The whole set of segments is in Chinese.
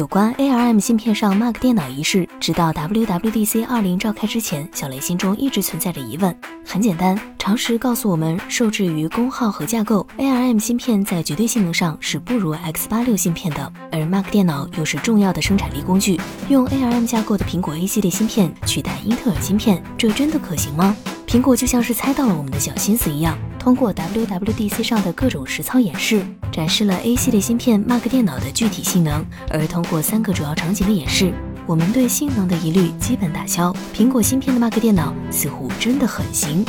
有关 ARM 芯片上 Mac 电脑一事，直到 WWDC 20召开之前，小雷心中一直存在着疑问。很简单，常识告诉我们，受制于功耗和架构，ARM 芯片在绝对性能上是不如 X86 芯片的。而 Mac 电脑又是重要的生产力工具，用 ARM 架构的苹果 A 系列芯片取代英特尔芯片，这真的可行吗？苹果就像是猜到了我们的小心思一样。通过 WWDC 上的各种实操演示，展示了 A 系列芯片 Mac 电脑的具体性能。而通过三个主要场景的演示，我们对性能的疑虑基本打消。苹果芯片的 Mac 电脑似乎真的很行。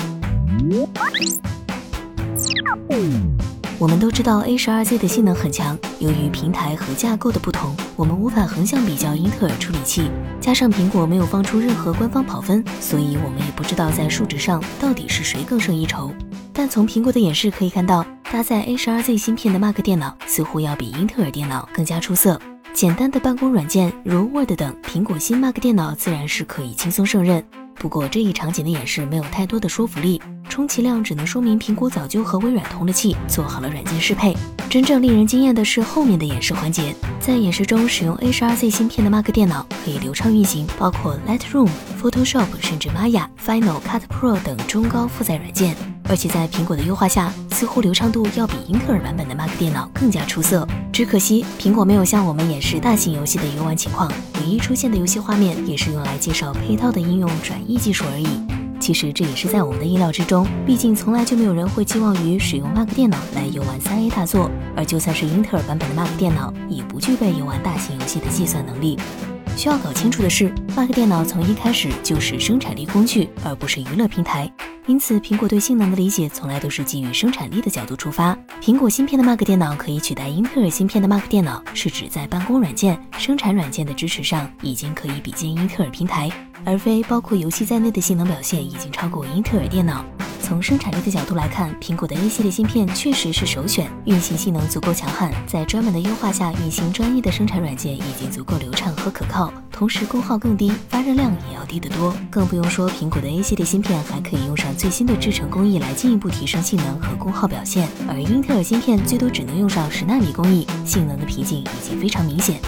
我们都知道 A 十二 Z 的性能很强，由于平台和架构的不同，我们无法横向比较英特尔处理器。加上苹果没有放出任何官方跑分，所以我们也不知道在数值上到底是谁更胜一筹。但从苹果的演示可以看到，搭载 A 十二 Z 芯片的 Mac 电脑似乎要比英特尔电脑更加出色。简单的办公软件如 Word 等，苹果新 Mac 电脑自然是可以轻松胜任。不过这一场景的演示没有太多的说服力，充其量只能说明苹果早就和微软通了气，做好了软件适配。真正令人惊艳的是后面的演示环节，在演示中使用 A12Z 芯片的 Mac 电脑可以流畅运行，包括 Lightroom、Photoshop 甚至 Maya、Final Cut Pro 等中高负载软件。而且在苹果的优化下，似乎流畅度要比英特尔版本的 Mac 电脑更加出色。只可惜苹果没有向我们演示大型游戏的游玩情况，唯一出现的游戏画面也是用来介绍配套的应用转译技术而已。其实这也是在我们的意料之中，毕竟从来就没有人会寄望于使用 Mac 电脑来游玩三 A 大作，而就算是英特尔版本的 Mac 电脑，也不具备游玩大型游戏的计算能力。需要搞清楚的是，Mac 电脑从一开始就是生产力工具，而不是娱乐平台。因此，苹果对性能的理解从来都是基于生产力的角度出发。苹果芯片的 Mac 电脑可以取代英特尔芯片的 Mac 电脑，是指在办公软件、生产软件的支持上已经可以比肩英特尔平台，而非包括游戏在内的性能表现已经超过英特尔电脑。从生产力的角度来看，苹果的 A 系列芯片确实是首选，运行性能足够强悍，在专门的优化下运行专业的生产软件已经足够流畅和可靠，同时功耗更低，发热量也要低得多。更不用说苹果的 A 系列芯片还可以用上最新的制程工艺来进一步提升性能和功耗表现，而英特尔芯片最多只能用上十纳米工艺，性能的瓶颈已经非常明显。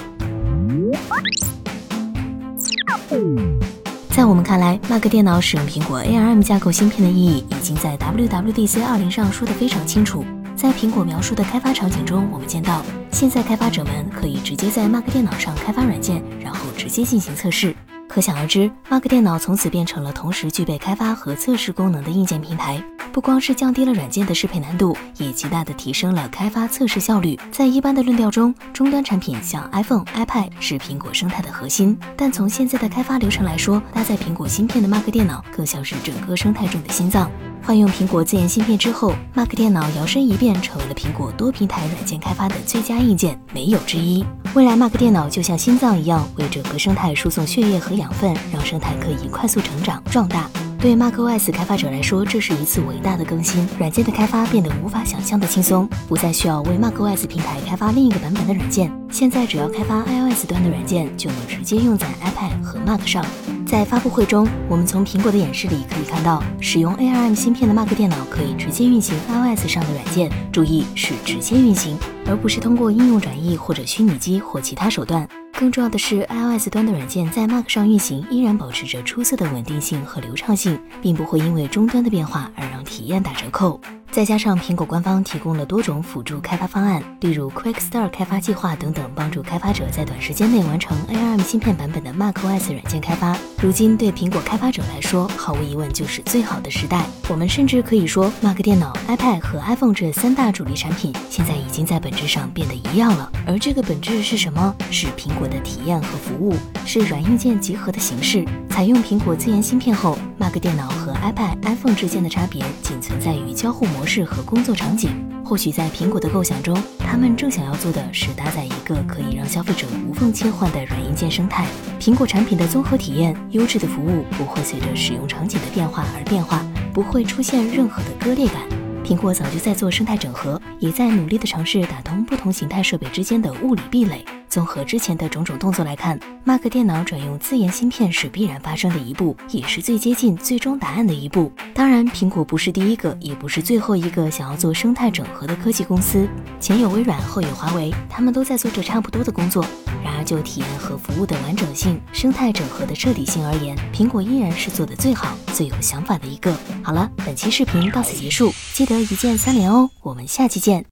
在我们看来，Mac 电脑使用苹果 ARM 架构芯片的意义已经在 WWDC 20上说得非常清楚。在苹果描述的开发场景中，我们见到现在开发者们可以直接在 Mac 电脑上开发软件，然后直接进行测试。可想而知，Mac 电脑从此变成了同时具备开发和测试功能的硬件平台。不光是降低了软件的适配难度，也极大的提升了开发测试效率。在一般的论调中，终端产品像 iPhone、iPad 是苹果生态的核心，但从现在的开发流程来说，搭载苹果芯片的 Mac 电脑更像是整个生态中的心脏。换用苹果自研芯片之后，Mac 电脑摇身一变成为了苹果多平台软件开发的最佳硬件，没有之一。未来 Mac 电脑就像心脏一样，为整个生态输送血液和养分，让生态可以快速成长壮大。对 macOS 开发者来说，这是一次伟大的更新，软件的开发变得无法想象的轻松，不再需要为 macOS 平台开发另一个版本的软件。现在只要开发 iOS 端的软件，就能直接用在 iPad 和 Mac 上。在发布会中，我们从苹果的演示里可以看到，使用 ARM 芯片的 Mac 电脑可以直接运行 iOS 上的软件，注意是直接运行，而不是通过应用转译或者虚拟机或其他手段。更重要的是，iOS 端的软件在 Mac 上运行依然保持着出色的稳定性和流畅性，并不会因为终端的变化而让体验打折扣。再加上苹果官方提供了多种辅助开发方案，例如 Quick Start 开发计划等等，帮助开发者在短时间内完成 ARM 芯片版本的 macOS 软件开发。如今对苹果开发者来说，毫无疑问就是最好的时代。我们甚至可以说，Mac 电脑、iPad 和 iPhone 这三大主力产品现在已经在本质上变得一样了。而这个本质是什么？是苹果的体验和服务，是软硬件集合的形式。采用苹果自研芯片后，Mac 电脑和 iPad、iPhone 之间的差别仅存在于交互模。模式和工作场景，或许在苹果的构想中，他们正想要做的是搭载一个可以让消费者无缝切换的软硬件生态。苹果产品的综合体验、优质的服务不会随着使用场景的变化而变化，不会出现任何的割裂感。苹果早就在做生态整合，也在努力的尝试打通不同形态设备之间的物理壁垒。综合之前的种种动作来看，Mac 电脑转用自研芯片是必然发生的一步，也是最接近最终答案的一步。当然，苹果不是第一个，也不是最后一个想要做生态整合的科技公司。前有微软，后有华为，他们都在做着差不多的工作。然而，就体验和服务的完整性、生态整合的彻底性而言，苹果依然是做的最好、最有想法的一个。好了，本期视频到此结束，记得一键三连哦，我们下期见。